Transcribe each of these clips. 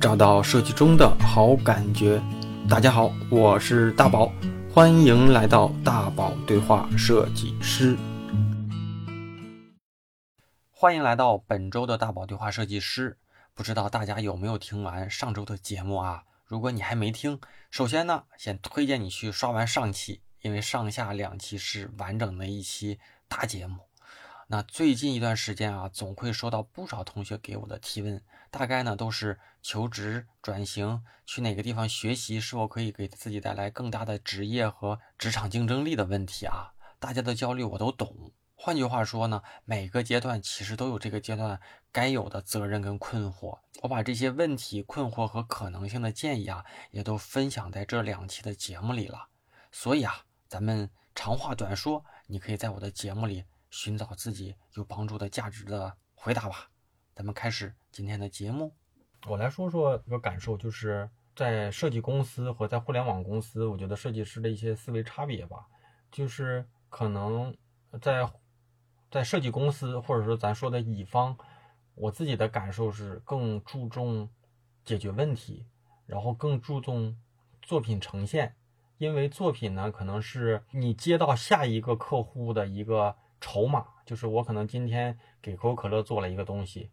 找到设计中的好感觉。大家好，我是大宝，欢迎来到大宝对话设计师。欢迎来到本周的大宝对话设计师。不知道大家有没有听完上周的节目啊？如果你还没听，首先呢，先推荐你去刷完上期，因为上下两期是完整的一期大节目。那最近一段时间啊，总会收到不少同学给我的提问，大概呢都是求职、转型、去哪个地方学习，是否可以给自己带来更大的职业和职场竞争力的问题啊。大家的焦虑我都懂。换句话说呢，每个阶段其实都有这个阶段该有的责任跟困惑。我把这些问题、困惑和可能性的建议啊，也都分享在这两期的节目里了。所以啊，咱们长话短说，你可以在我的节目里。寻找自己有帮助的价值的回答吧。咱们开始今天的节目。我来说说一个感受，就是在设计公司和在互联网公司，我觉得设计师的一些思维差别吧。就是可能在在设计公司，或者说咱说的乙方，我自己的感受是更注重解决问题，然后更注重作品呈现，因为作品呢，可能是你接到下一个客户的一个。筹码就是我可能今天给可口可乐做了一个东西，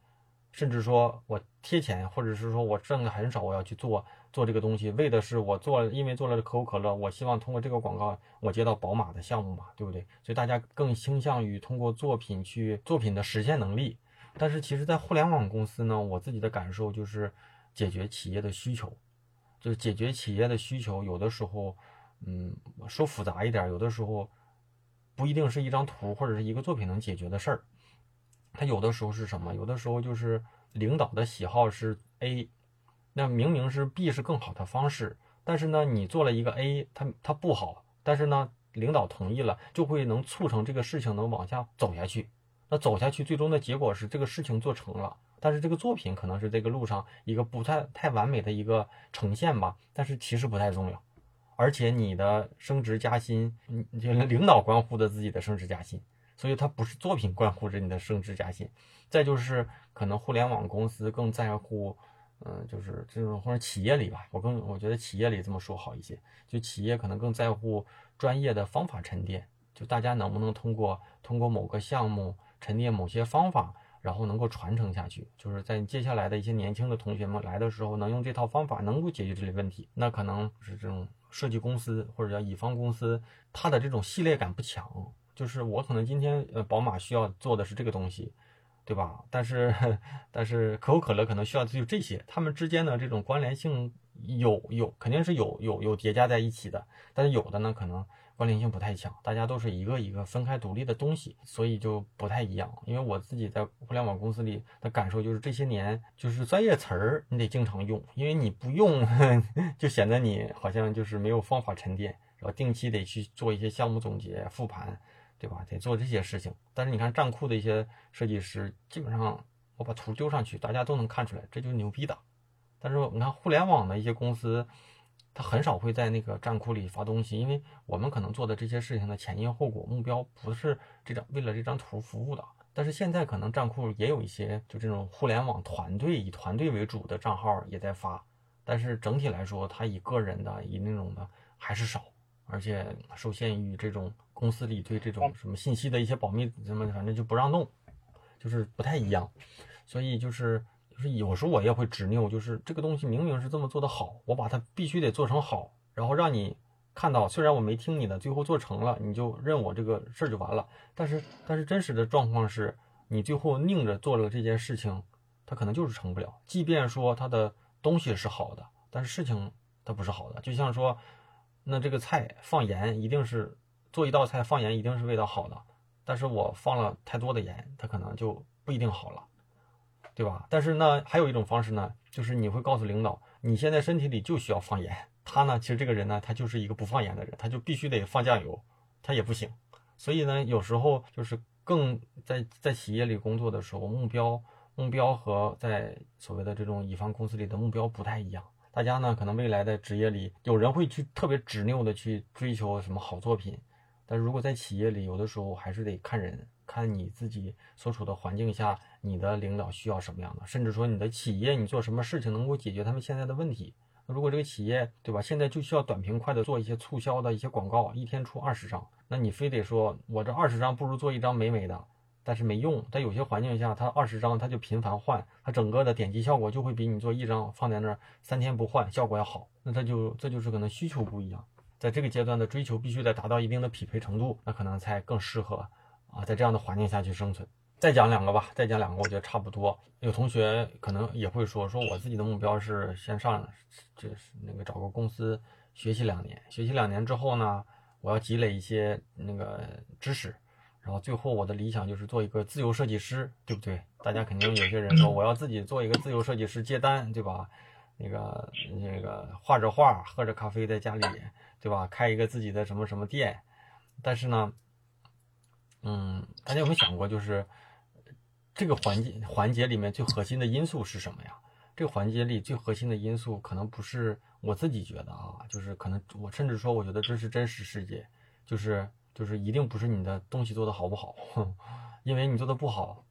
甚至说我贴钱，或者是说我挣的很少，我要去做做这个东西，为的是我做，因为做了可口可乐，我希望通过这个广告我接到宝马的项目嘛，对不对？所以大家更倾向于通过作品去作品的实现能力。但是其实，在互联网公司呢，我自己的感受就是解决企业的需求，就是解决企业的需求，有的时候，嗯，说复杂一点，有的时候。不一定是一张图或者是一个作品能解决的事儿，它有的时候是什么？有的时候就是领导的喜好是 A，那明明是 B 是更好的方式，但是呢，你做了一个 A，它它不好，但是呢，领导同意了，就会能促成这个事情能往下走下去。那走下去，最终的结果是这个事情做成了，但是这个作品可能是这个路上一个不太太完美的一个呈现吧，但是其实不太重要。而且你的升职加薪，就领导关乎的自己的升职加薪，所以它不是作品关乎着你的升职加薪。再就是可能互联网公司更在乎，嗯，就是这种或者企业里吧，我更我觉得企业里这么说好一些，就企业可能更在乎专业的方法沉淀，就大家能不能通过通过某个项目沉淀某些方法。然后能够传承下去，就是在接下来的一些年轻的同学们来的时候，能用这套方法能够解决这类问题。那可能是这种设计公司或者叫乙方公司，它的这种系列感不强。就是我可能今天呃，宝马需要做的是这个东西，对吧？但是但是可口可乐可能需要的就这些，他们之间的这种关联性有有肯定是有有有叠加在一起的，但是有的呢可能。关联性不太强，大家都是一个一个分开独立的东西，所以就不太一样。因为我自己在互联网公司里的感受就是，这些年就是专业词儿你得经常用，因为你不用 就显得你好像就是没有方法沉淀，然后定期得去做一些项目总结、复盘，对吧？得做这些事情。但是你看站库的一些设计师，基本上我把图丢上去，大家都能看出来，这就是牛逼的。但是你看互联网的一些公司。他很少会在那个站库里发东西，因为我们可能做的这些事情的前因后果、目标不是这张为了这张图服务的。但是现在可能站库也有一些就这种互联网团队以团队为主的账号也在发，但是整体来说，他以个人的以那种的还是少，而且受限于这种公司里对这种什么信息的一些保密什么，反正就不让弄，就是不太一样，所以就是。就是有时候我也会执拗，就是这个东西明明是这么做的好，我把它必须得做成好，然后让你看到，虽然我没听你的，最后做成了，你就认我这个事儿就完了。但是，但是真实的状况是，你最后拧着做了这件事情，它可能就是成不了。即便说它的东西是好的，但是事情它不是好的。就像说，那这个菜放盐一定是做一道菜放盐一定是味道好的，但是我放了太多的盐，它可能就不一定好了。对吧？但是呢，还有一种方式呢，就是你会告诉领导，你现在身体里就需要放盐。他呢，其实这个人呢，他就是一个不放盐的人，他就必须得放酱油，他也不行。所以呢，有时候就是更在在企业里工作的时候，目标目标和在所谓的这种乙方公司里的目标不太一样。大家呢，可能未来的职业里，有人会去特别执拗的去追求什么好作品，但是如果在企业里，有的时候还是得看人。看你自己所处的环境下，你的领导需要什么样的，甚至说你的企业你做什么事情能够解决他们现在的问题。如果这个企业对吧，现在就需要短平快的做一些促销的一些广告，一天出二十张，那你非得说我这二十张不如做一张美美的。但是没用，在有些环境下，它二十张它就频繁换，它整个的点击效果就会比你做一张放在那儿三天不换效果要好。那它就这就是可能需求不一样，在这个阶段的追求必须得达到一定的匹配程度，那可能才更适合啊，在这样的环境下去生存。再讲两个吧，再讲两个，我觉得差不多。有同学可能也会说，说我自己的目标是先上，就是那个找个公司学习两年，学习两年之后呢，我要积累一些那个知识。然后最后我的理想就是做一个自由设计师，对不对？大家肯定有些人说我要自己做一个自由设计师接单，对吧？那个那个画着画，喝着咖啡在家里，对吧？开一个自己的什么什么店。但是呢，嗯，大家有没有想过，就是这个环节环节里面最核心的因素是什么呀？这个环节里最核心的因素可能不是我自己觉得啊，就是可能我甚至说我觉得这是真实世界，就是。就是一定不是你的东西做的好不好，因为你做的不好，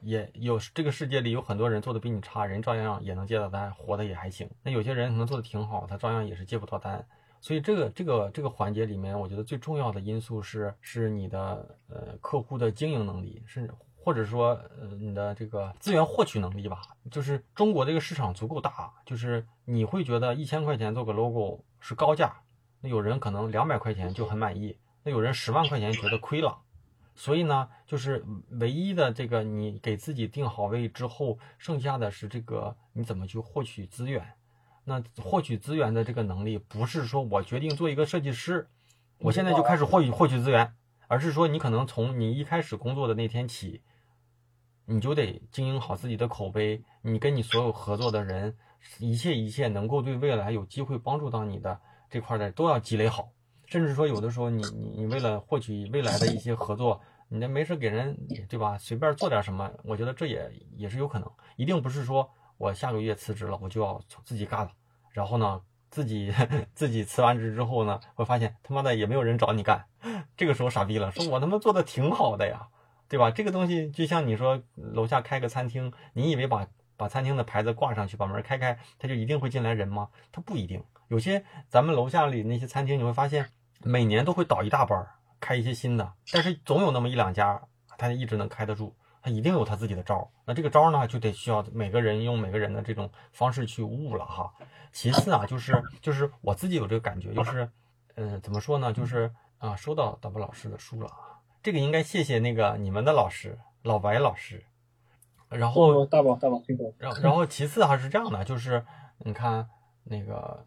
也有这个世界里有很多人做的比你差，人照样也能接到单，活的也还行。那有些人可能做的挺好，他照样也是接不到单。所以这个这个这个环节里面，我觉得最重要的因素是是你的呃客户的经营能力，甚至或者说呃你的这个资源获取能力吧。就是中国这个市场足够大，就是你会觉得一千块钱做个 logo 是高价，那有人可能两百块钱就很满意。那有人十万块钱觉得亏了，所以呢，就是唯一的这个你给自己定好位之后，剩下的是这个你怎么去获取资源。那获取资源的这个能力，不是说我决定做一个设计师，我现在就开始获取获取资源，而是说你可能从你一开始工作的那天起，你就得经营好自己的口碑，你跟你所有合作的人，一切一切能够对未来有机会帮助到你的这块的，都要积累好。甚至说，有的时候你你你为了获取未来的一些合作，你这没事给人对吧？随便做点什么，我觉得这也也是有可能。一定不是说我下个月辞职了，我就要自己干了。然后呢，自己 自己辞完职之后呢，会发现他妈的也没有人找你干。这个时候傻逼了，说我他妈做的挺好的呀，对吧？这个东西就像你说楼下开个餐厅，你以为把把餐厅的牌子挂上去，把门开开，他就一定会进来人吗？他不一定。有些咱们楼下里那些餐厅，你会发现每年都会倒一大半，开一些新的，但是总有那么一两家，他一直能开得住，他一定有他自己的招儿。那这个招儿呢，就得需要每个人用每个人的这种方式去悟了哈。其次啊，就是就是我自己有这个感觉，就是，嗯，怎么说呢？就是啊，收到大宝老师的书了啊，这个应该谢谢那个你们的老师老白老师。然后大宝大宝辛苦。然后然后其次还是这样的，就是你看那个。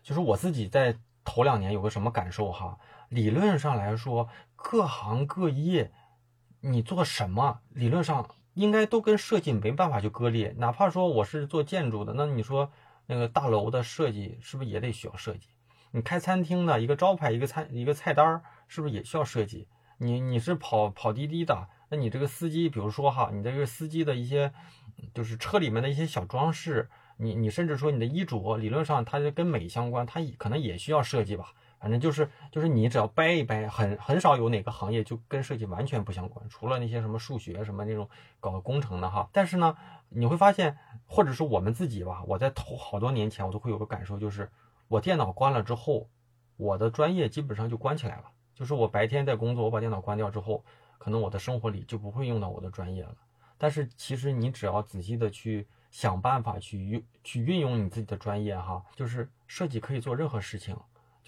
就是我自己在头两年有个什么感受哈？理论上来说，各行各业，你做什么，理论上应该都跟设计没办法去割裂。哪怕说我是做建筑的，那你说那个大楼的设计是不是也得需要设计？你开餐厅的一个招牌、一个餐、一个菜单，是不是也需要设计？你你是跑跑滴滴的，那你这个司机，比如说哈，你这个司机的一些，就是车里面的一些小装饰。你你甚至说你的衣着，理论上它跟美相关，它可能也需要设计吧。反正就是就是你只要掰一掰，很很少有哪个行业就跟设计完全不相关，除了那些什么数学什么那种搞工程的哈。但是呢，你会发现，或者是我们自己吧，我在头好多年前我都会有个感受，就是我电脑关了之后，我的专业基本上就关起来了。就是我白天在工作，我把电脑关掉之后，可能我的生活里就不会用到我的专业了。但是其实你只要仔细的去。想办法去运去运用你自己的专业哈，就是设计可以做任何事情，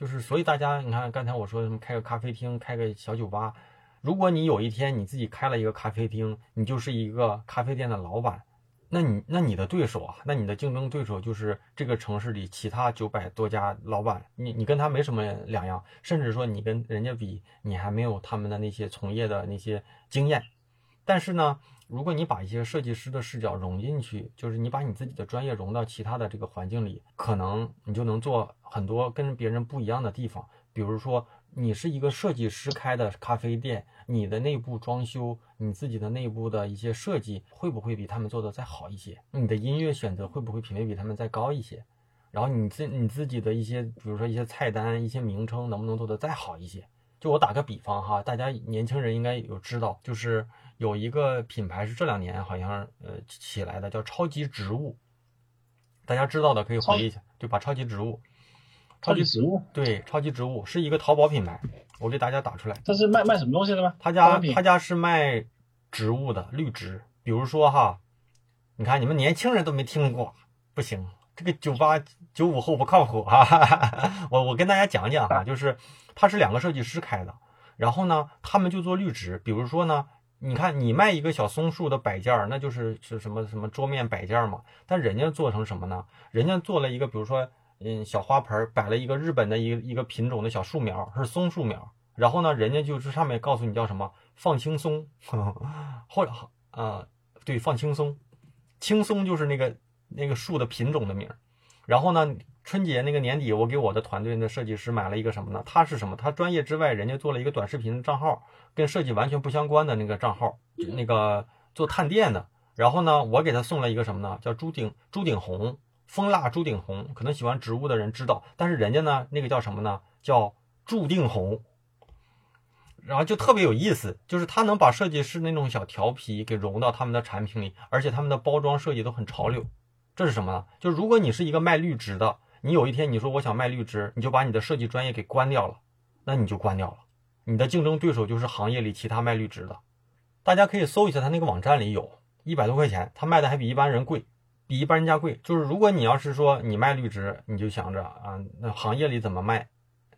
就是所以大家你看刚才我说什么开个咖啡厅，开个小酒吧，如果你有一天你自己开了一个咖啡厅，你就是一个咖啡店的老板，那你那你的对手啊，那你的竞争对手就是这个城市里其他九百多家老板，你你跟他没什么两样，甚至说你跟人家比，你还没有他们的那些从业的那些经验，但是呢。如果你把一些设计师的视角融进去，就是你把你自己的专业融到其他的这个环境里，可能你就能做很多跟别人不一样的地方。比如说，你是一个设计师开的咖啡店，你的内部装修、你自己的内部的一些设计，会不会比他们做的再好一些？你的音乐选择会不会品味比他们再高一些？然后你自你自己的一些，比如说一些菜单、一些名称，能不能做的再好一些？就我打个比方哈，大家年轻人应该有知道，就是有一个品牌是这两年好像呃起来的，叫超级植物。大家知道的可以回忆一下，对吧？超级植物，超级植物，对，超级植物是一个淘宝品牌，我给大家打出来。这是卖卖什么东西的吗？他家他家是卖植物的绿植，比如说哈，你看你们年轻人都没听过，不行，这个九八九五后不靠谱啊！我我跟大家讲讲哈，就是他是两个设计师开的，然后呢，他们就做绿植，比如说呢。你看，你卖一个小松树的摆件儿，那就是是什么什么桌面摆件儿嘛？但人家做成什么呢？人家做了一个，比如说，嗯，小花盆儿摆了一个日本的一个一个品种的小树苗，是松树苗。然后呢，人家就是上面告诉你叫什么放轻松，或者啊，对，放轻松，轻松就是那个那个树的品种的名儿。然后呢，春节那个年底，我给我的团队的设计师买了一个什么呢？他是什么？他专业之外，人家做了一个短视频账号，跟设计完全不相关的那个账号，那个做探店的。然后呢，我给他送了一个什么呢？叫朱顶朱顶红，蜂蜡朱顶红。可能喜欢植物的人知道，但是人家呢，那个叫什么呢？叫注定红。然后就特别有意思，就是他能把设计师那种小调皮给融到他们的产品里，而且他们的包装设计都很潮流。这是什么呢？就如果你是一个卖绿植的，你有一天你说我想卖绿植，你就把你的设计专业给关掉了，那你就关掉了。你的竞争对手就是行业里其他卖绿植的。大家可以搜一下他那个网站里有一百多块钱，他卖的还比一般人贵，比一般人家贵。就是如果你要是说你卖绿植，你就想着啊，那行业里怎么卖，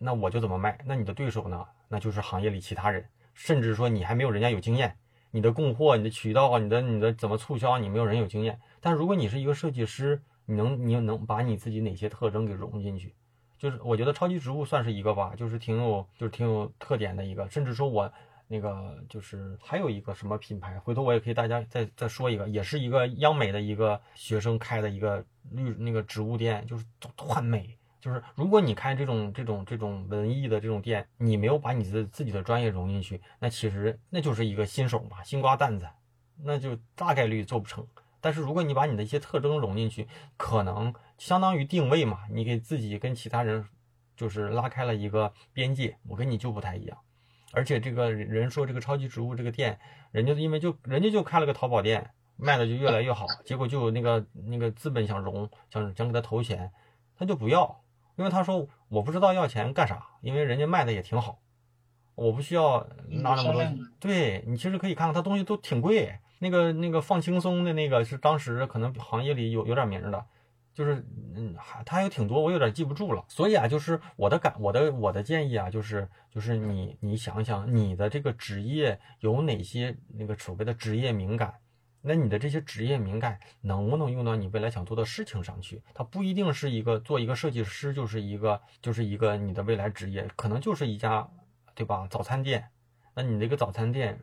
那我就怎么卖。那你的对手呢？那就是行业里其他人，甚至说你还没有人家有经验，你的供货、你的渠道啊、你的你的怎么促销，你没有人有经验。但如果你是一个设计师，你能你能把你自己哪些特征给融进去？就是我觉得超级植物算是一个吧，就是挺有就是挺有特点的一个。甚至说我那个就是还有一个什么品牌，回头我也可以大家再再说一个，也是一个央美的一个学生开的一个绿那个植物店，就是都都很美。就是如果你开这种这种这种文艺的这种店，你没有把你的自己的专业融进去，那其实那就是一个新手嘛，新瓜蛋子，那就大概率做不成。但是如果你把你的一些特征融进去，可能相当于定位嘛，你给自己跟其他人就是拉开了一个边界。我跟你就不太一样，而且这个人说这个超级植物这个店，人家因为就人家就开了个淘宝店，卖的就越来越好，结果就有那个那个资本想融，想想给他投钱，他就不要，因为他说我不知道要钱干啥，因为人家卖的也挺好，我不需要拿那么多。对你其实可以看看，他东西都挺贵。那个那个放轻松的那个是当时可能行业里有有点名的，就是嗯，还他还有挺多，我有点记不住了。所以啊，就是我的感，我的我的建议啊，就是就是你你想想你的这个职业有哪些那个所谓的职业敏感，那你的这些职业敏感能不能用到你未来想做的事情上去？它不一定是一个做一个设计师就是一个就是一个你的未来职业，可能就是一家对吧早餐店，那你那个早餐店。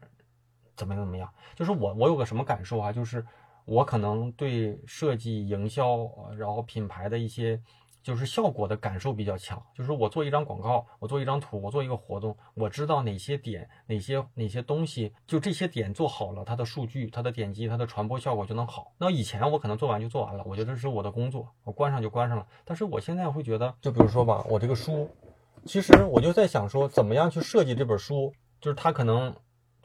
怎么怎么样？就是我我有个什么感受啊？就是我可能对设计、营销，然后品牌的一些就是效果的感受比较强。就是我做一张广告，我做一张图，我做一个活动，我知道哪些点、哪些哪些东西，就这些点做好了，它的数据、它的点击、它的传播效果就能好。那以前我可能做完就做完了，我觉得这是我的工作，我关上就关上了。但是我现在会觉得，就比如说吧，我这个书，其实我就在想说，怎么样去设计这本书，就是它可能。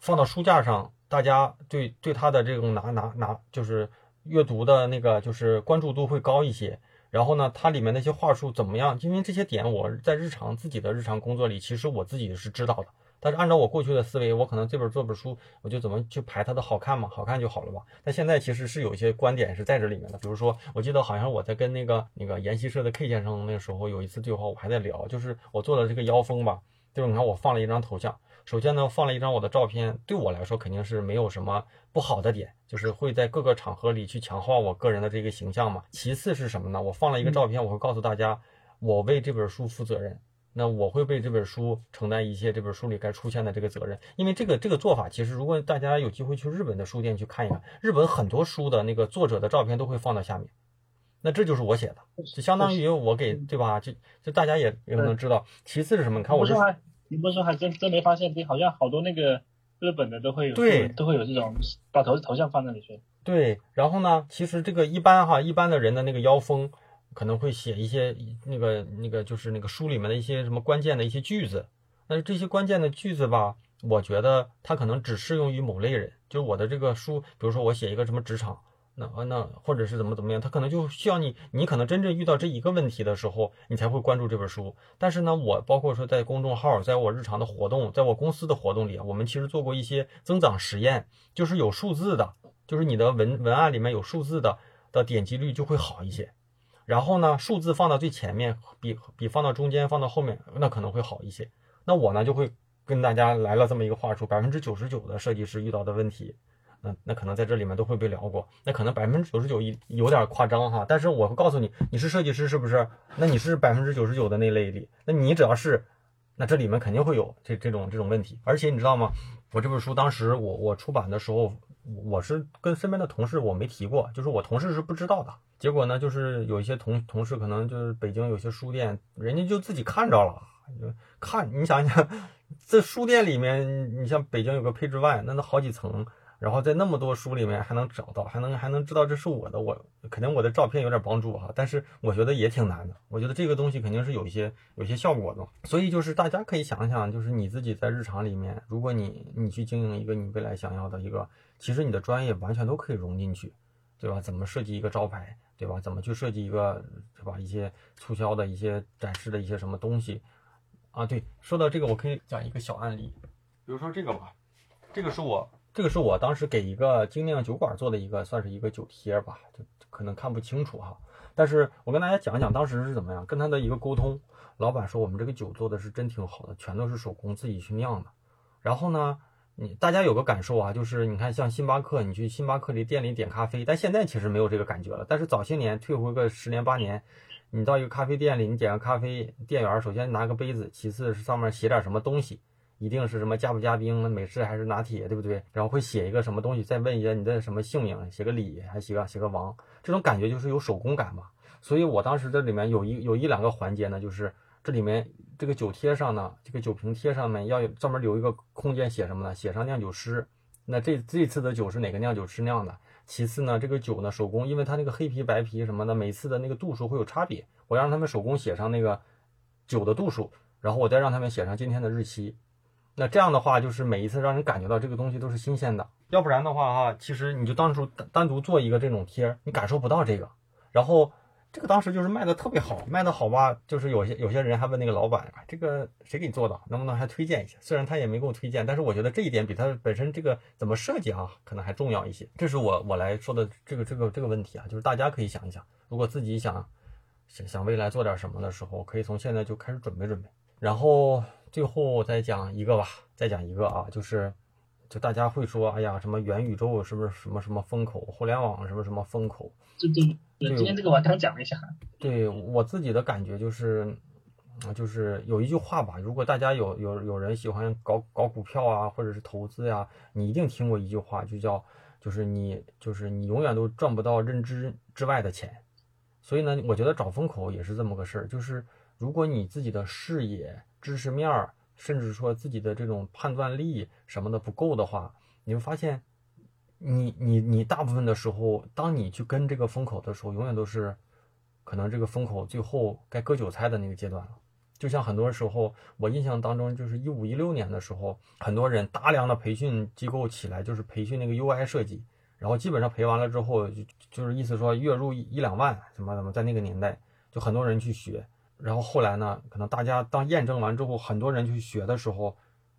放到书架上，大家对对它的这种拿拿拿，就是阅读的那个就是关注度会高一些。然后呢，它里面那些话术怎么样？因为这些点我在日常自己的日常工作里，其实我自己是知道的。但是按照我过去的思维，我可能这本做本书，我就怎么去排它的好看嘛？好看就好了吧？但现在其实是有一些观点是在这里面的。比如说，我记得好像我在跟那个那个研习社的 K 先生那时候有一次对话，我还在聊，就是我做的这个腰封吧，就是你看我放了一张头像。首先呢，放了一张我的照片，对我来说肯定是没有什么不好的点，就是会在各个场合里去强化我个人的这个形象嘛。其次是什么呢？我放了一个照片，我会告诉大家，我为这本书负责任，那我会为这本书承担一些这本书里该出现的这个责任。因为这个这个做法，其实如果大家有机会去日本的书店去看一看，日本很多书的那个作者的照片都会放到下面，那这就是我写的，就相当于我给对吧？就就大家也也能知道。其次是什么？你看我这。你不说还真真没发现？好像好多那个日本的都会有，对，都会有这种把头头像放那里去。对，然后呢，其实这个一般哈，一般的人的那个腰封可能会写一些那个那个就是那个书里面的一些什么关键的一些句子，但是这些关键的句子吧，我觉得它可能只适用于某类人。就是我的这个书，比如说我写一个什么职场，那那或者是怎么怎么样，他可能就需要你，你可能真正遇到这一个问题的时候，你才会关注这本书。但是呢，我包括说在公众号，在我日常的活动，在我公司的活动里，我们其实做过一些增长实验，就是有数字的，就是你的文文案里面有数字的的点击率就会好一些。然后呢，数字放到最前面，比比放到中间、放到后面，那可能会好一些。那我呢，就会跟大家来了这么一个话术：百分之九十九的设计师遇到的问题，那那可能在这里面都会被聊过。那可能百分之九十九一有点夸张哈，但是我会告诉你，你是设计师是不是？那你是百分之九十九的那类里，那你只要是，那这里面肯定会有这这种这种问题。而且你知道吗？我这本书当时我我出版的时候。我是跟身边的同事我没提过，就是我同事是不知道的。结果呢，就是有一些同同事可能就是北京有些书店，人家就自己看着了，就看你想想，这书店里面，你像北京有个配置外，那那好几层。然后在那么多书里面还能找到，还能还能知道这是我的，我肯定我的照片有点帮助哈，但是我觉得也挺难的。我觉得这个东西肯定是有一些有一些效果的，所以就是大家可以想想，就是你自己在日常里面，如果你你去经营一个你未来想要的一个，其实你的专业完全都可以融进去，对吧？怎么设计一个招牌，对吧？怎么去设计一个，对吧？一些促销的一些展示的一些什么东西啊？对，说到这个，我可以讲一个小案例，比如说这个吧，这个是我。这个是我当时给一个精酿酒馆做的一个，算是一个酒贴吧，就可能看不清楚哈。但是我跟大家讲讲当时是怎么样，跟他的一个沟通。老板说我们这个酒做的是真挺好的，全都是手工自己去酿的。然后呢，你大家有个感受啊，就是你看像星巴克，你去星巴克里店里点咖啡，但现在其实没有这个感觉了。但是早些年退回个十年八年，你到一个咖啡店里，你点个咖啡，店员首先拿个杯子，其次是上面写点什么东西。一定是什么加不加冰，美式还是拿铁，对不对？然后会写一个什么东西，再问一下你的什么姓名，写个李，还写个写个王，这种感觉就是有手工感嘛。所以我当时这里面有一有一两个环节呢，就是这里面这个酒贴上呢，这个酒瓶贴上面要专门留一个空间写什么呢？写上酿酒师。那这这次的酒是哪个酿酒师酿的？其次呢，这个酒呢手工，因为它那个黑皮白皮什么的，每次的那个度数会有差别，我让他们手工写上那个酒的度数，然后我再让他们写上今天的日期。那这样的话，就是每一次让人感觉到这个东西都是新鲜的，要不然的话哈，其实你就当初单单独做一个这种贴，你感受不到这个。然后这个当时就是卖的特别好，卖的好吧，就是有些有些人还问那个老板，这个谁给你做的，能不能还推荐一下？虽然他也没给我推荐，但是我觉得这一点比他本身这个怎么设计啊，可能还重要一些。这是我我来说的这个这个这个问题啊，就是大家可以想一想，如果自己想想想未来做点什么的时候，可以从现在就开始准备准备，然后。最后再讲一个吧，再讲一个啊，就是，就大家会说，哎呀，什么元宇宙是不是什么什么风口，互联网什么什么风口？对对对，今天这个我刚讲一下。对我自己的感觉就是，就是有一句话吧，如果大家有有有人喜欢搞搞股票啊，或者是投资呀，你一定听过一句话，就叫，就是你就是你永远都赚不到认知之外的钱。所以呢，我觉得找风口也是这么个事儿，就是如果你自己的视野。知识面儿，甚至说自己的这种判断力什么的不够的话，你会发现，你你你大部分的时候，当你去跟这个风口的时候，永远都是可能这个风口最后该割韭菜的那个阶段了。就像很多时候，我印象当中，就是一五一六年的时候，很多人大量的培训机构起来，就是培训那个 UI 设计，然后基本上培完了之后，就就是意思说月入一两万，怎么怎么，在那个年代，就很多人去学。然后后来呢？可能大家当验证完之后，很多人去学的时候，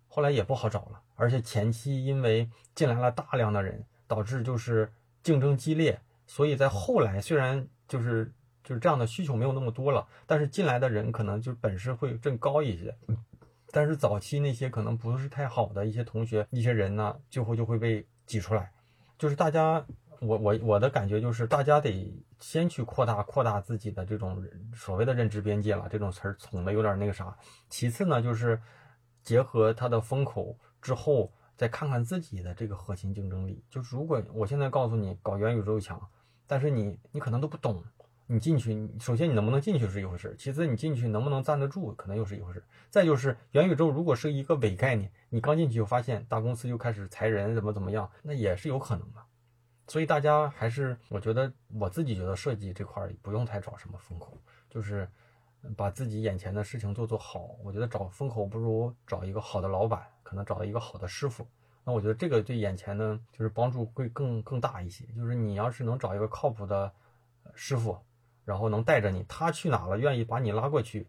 后来也不好找了。而且前期因为进来了大量的人，导致就是竞争激烈，所以在后来虽然就是就是这样的需求没有那么多了，但是进来的人可能就本事会更高一些。但是早期那些可能不是太好的一些同学、一些人呢，最后就会被挤出来。就是大家。我我我的感觉就是，大家得先去扩大扩大自己的这种所谓的认知边界了，这种词儿捅的有点那个啥。其次呢，就是结合它的风口之后，再看看自己的这个核心竞争力。就是如果我现在告诉你搞元宇宙强，但是你你可能都不懂，你进去，首先你能不能进去是一回事，其次你进去能不能站得住，可能又是一回事。再就是元宇宙如果是一个伪概念，你刚进去就发现大公司就开始裁人，怎么怎么样，那也是有可能的。所以大家还是，我觉得我自己觉得设计这块儿不用太找什么风口，就是，把自己眼前的事情做做好。我觉得找风口不如找一个好的老板，可能找到一个好的师傅。那我觉得这个对眼前呢，就是帮助会更更大一些。就是你要是能找一个靠谱的师傅，然后能带着你，他去哪了，愿意把你拉过去，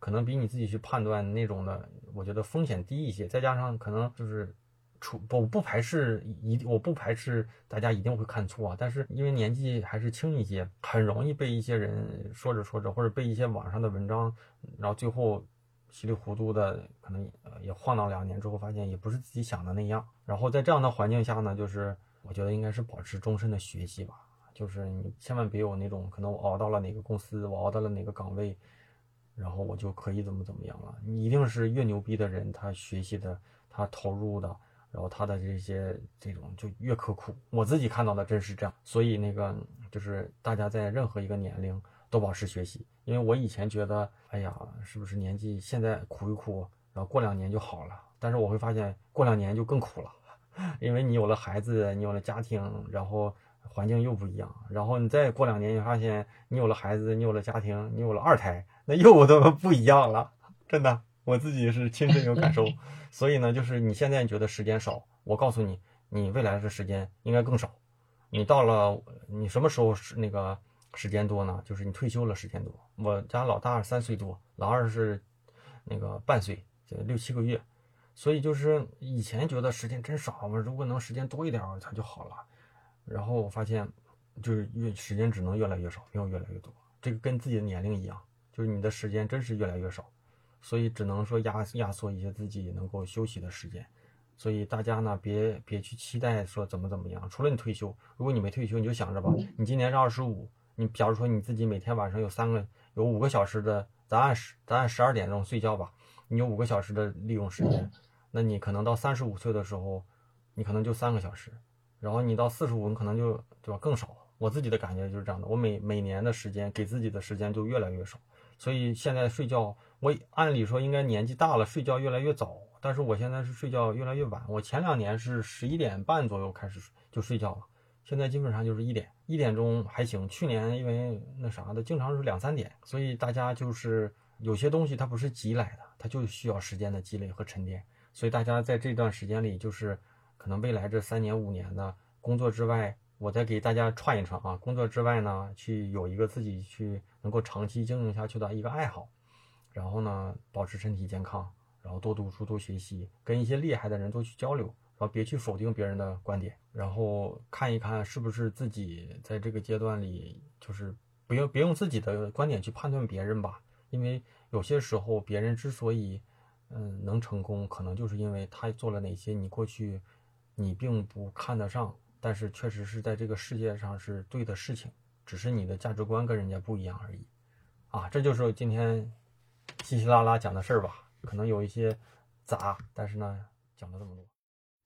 可能比你自己去判断那种的，我觉得风险低一些。再加上可能就是。出我不排斥一我不排斥大家一定会看错啊，但是因为年纪还是轻一些，很容易被一些人说着说着，或者被一些网上的文章，然后最后稀里糊涂的，可能也晃荡两年之后，发现也不是自己想的那样。然后在这样的环境下呢，就是我觉得应该是保持终身的学习吧，就是你千万别有那种可能我熬到了哪个公司，我熬到了哪个岗位，然后我就可以怎么怎么样了。你一定是越牛逼的人，他学习的，他投入的。然后他的这些这种就越刻苦，我自己看到的真是这样。所以那个就是大家在任何一个年龄都保持学习，因为我以前觉得，哎呀，是不是年纪现在苦一苦，然后过两年就好了？但是我会发现过两年就更苦了，因为你有了孩子，你有了家庭，然后环境又不一样，然后你再过两年，你发现你有了孩子，你有了家庭，你有了二胎，那又都不一样了，真的。我自己是亲身有感受，所以呢，就是你现在觉得时间少，我告诉你，你未来的时间应该更少。你到了你什么时候是那个时间多呢？就是你退休了时间多。我家老大三岁多，老二是那个半岁，就六七个月。所以就是以前觉得时间真少嘛，如果能时间多一点，它就好了。然后我发现，就是越时间只能越来越少，没有越来越多。这个跟自己的年龄一样，就是你的时间真是越来越少。所以只能说压压缩一些自己能够休息的时间，所以大家呢别别去期待说怎么怎么样。除了你退休，如果你没退休，你就想着吧，你今年是二十五，你假如说你自己每天晚上有三个有五个小时的，咱按十咱按十二点钟睡觉吧，你有五个小时的利用时间，那你可能到三十五岁的时候，你可能就三个小时，然后你到四十五，你可能就对吧更少。我自己的感觉就是这样的，我每每年的时间给自己的时间就越来越少。所以现在睡觉，我按理说应该年纪大了，睡觉越来越早，但是我现在是睡觉越来越晚。我前两年是十一点半左右开始就睡觉了，现在基本上就是一点一点钟还行。去年因为那啥的，经常是两三点。所以大家就是有些东西它不是急来的，它就需要时间的积累和沉淀。所以大家在这段时间里，就是可能未来这三年五年的工作之外。我再给大家串一串啊，工作之外呢，去有一个自己去能够长期经营下去的一个爱好，然后呢，保持身体健康，然后多读书多学习，跟一些厉害的人多去交流，然后别去否定别人的观点，然后看一看是不是自己在这个阶段里，就是不用别用自己的观点去判断别人吧，因为有些时候别人之所以嗯能成功，可能就是因为他做了哪些你过去你并不看得上。但是确实是在这个世界上是对的事情，只是你的价值观跟人家不一样而已，啊，这就是今天稀稀拉拉讲的事儿吧，可能有一些杂，但是呢，讲了这么多。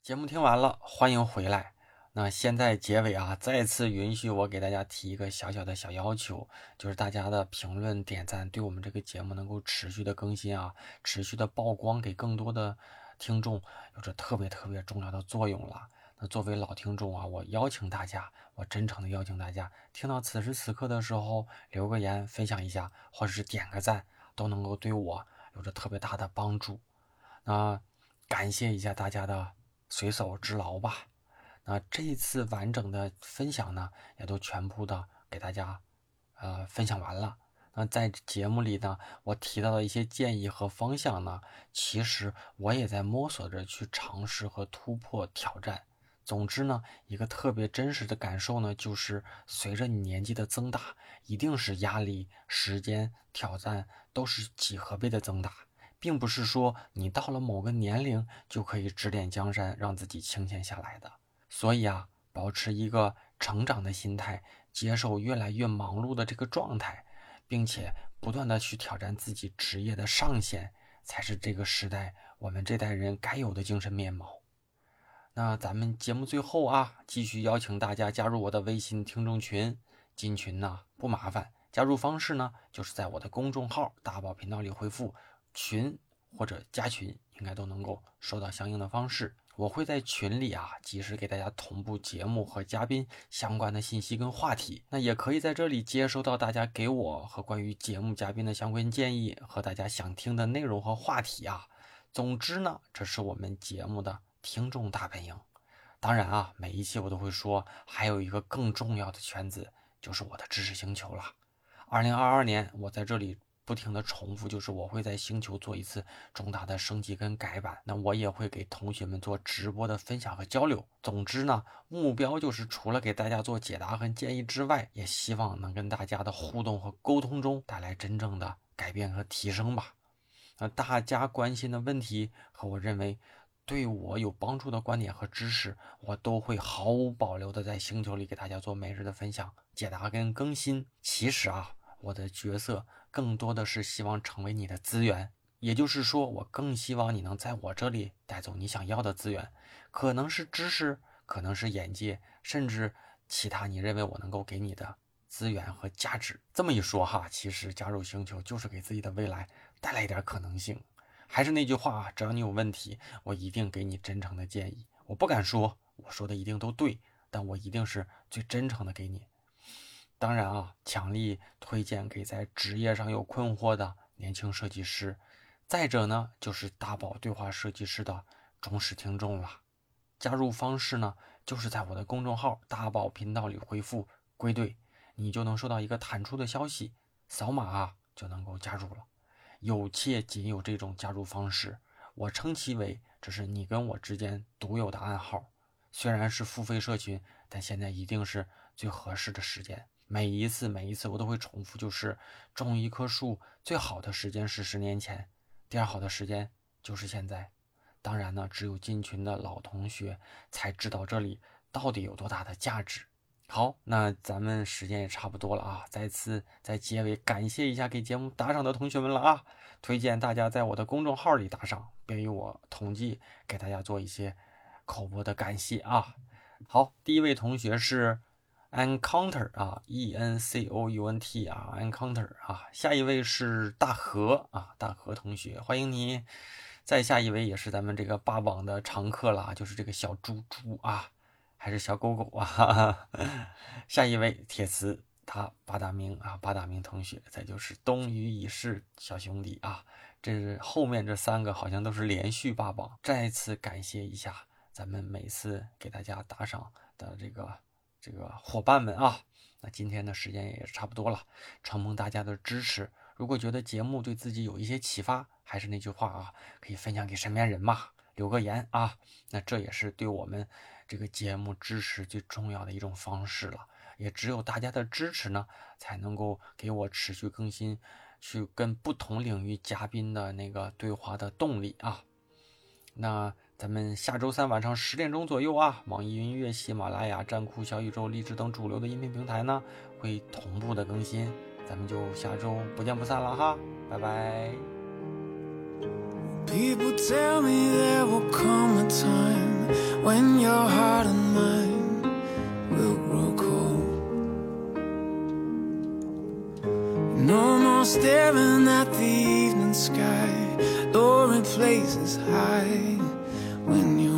节目听完了，欢迎回来。那现在结尾啊，再次允许我给大家提一个小小的小要求，就是大家的评论点赞，对我们这个节目能够持续的更新啊，持续的曝光给更多的听众，有着特别特别重要的作用了。那作为老听众啊，我邀请大家，我真诚的邀请大家，听到此时此刻的时候，留个言，分享一下，或者是点个赞，都能够对我有着特别大的帮助。那感谢一下大家的随手之劳吧。那这一次完整的分享呢，也都全部的给大家呃分享完了。那在节目里呢，我提到的一些建议和方向呢，其实我也在摸索着去尝试和突破挑战。总之呢，一个特别真实的感受呢，就是随着你年纪的增大，一定是压力、时间、挑战都是几何倍的增大，并不是说你到了某个年龄就可以指点江山，让自己清闲下来的。所以啊，保持一个成长的心态，接受越来越忙碌的这个状态，并且不断的去挑战自己职业的上限，才是这个时代我们这代人该有的精神面貌。那咱们节目最后啊，继续邀请大家加入我的微信听众群。进群呢不麻烦，加入方式呢就是在我的公众号“大宝频道”里回复“群”或者“加群”，应该都能够收到相应的方式。我会在群里啊及时给大家同步节目和嘉宾相关的信息跟话题。那也可以在这里接收到大家给我和关于节目嘉宾的相关建议和大家想听的内容和话题啊。总之呢，这是我们节目的听众大本营。当然啊，每一期我都会说，还有一个更重要的圈子，就是我的知识星球了。二零二二年，我在这里。不停的重复，就是我会在星球做一次重大的升级跟改版，那我也会给同学们做直播的分享和交流。总之呢，目标就是除了给大家做解答和建议之外，也希望能跟大家的互动和沟通中带来真正的改变和提升吧。那大家关心的问题和我认为对我有帮助的观点和知识，我都会毫无保留的在星球里给大家做每日的分享、解答跟更新。其实啊，我的角色。更多的是希望成为你的资源，也就是说，我更希望你能在我这里带走你想要的资源，可能是知识，可能是眼界，甚至其他你认为我能够给你的资源和价值。这么一说哈，其实加入星球就是给自己的未来带来一点可能性。还是那句话啊，只要你有问题，我一定给你真诚的建议。我不敢说我说的一定都对，但我一定是最真诚的给你。当然啊，强力推荐给在职业上有困惑的年轻设计师。再者呢，就是大宝对话设计师的忠实听众了。加入方式呢，就是在我的公众号“大宝频道”里回复“归队”，你就能收到一个弹出的消息，扫码啊就能够加入了。有且仅有这种加入方式，我称其为这是你跟我之间独有的暗号。虽然是付费社群，但现在一定是最合适的时间。每一次，每一次我都会重复，就是种一棵树最好的时间是十年前，第二好的时间就是现在。当然呢，只有进群的老同学才知道这里到底有多大的价值。好，那咱们时间也差不多了啊，再次在结尾感谢一下给节目打赏的同学们了啊，推荐大家在我的公众号里打赏，便于我统计给大家做一些口播的感谢啊。好，第一位同学是。Encounter 啊，E N C O U N T 啊，Encounter 啊，下一位是大河啊，大河同学，欢迎你。再下一位也是咱们这个霸榜的常客了，就是这个小猪猪啊，还是小狗狗啊。下一位铁磁，他八大名啊，八大名同学。再就是东隅已逝小兄弟啊，这是后面这三个好像都是连续霸榜。再次感谢一下咱们每次给大家打赏的这个。这个伙伴们啊，那今天的时间也差不多了，承蒙大家的支持。如果觉得节目对自己有一些启发，还是那句话啊，可以分享给身边人嘛，留个言啊，那这也是对我们这个节目支持最重要的一种方式了。也只有大家的支持呢，才能够给我持续更新，去跟不同领域嘉宾的那个对话的动力啊。那。咱们下周三晚上十点钟左右啊，网易云音乐、喜马拉雅、站酷、小宇宙、荔枝等主流的音频平台呢，会同步的更新。咱们就下周不见不散了哈，拜拜。when your heart and mine will grow cold. No more staring at the evening sky, luring places high when you.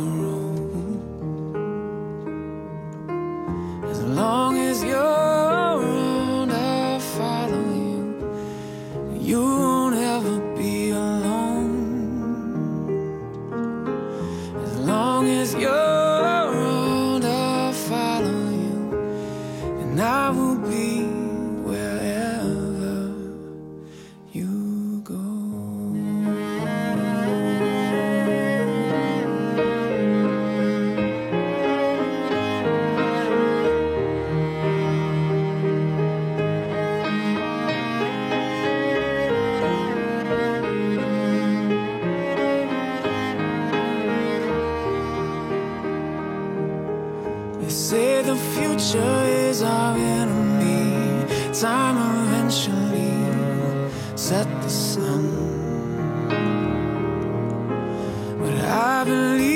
Future is our enemy. Time eventually set the sun. But I believe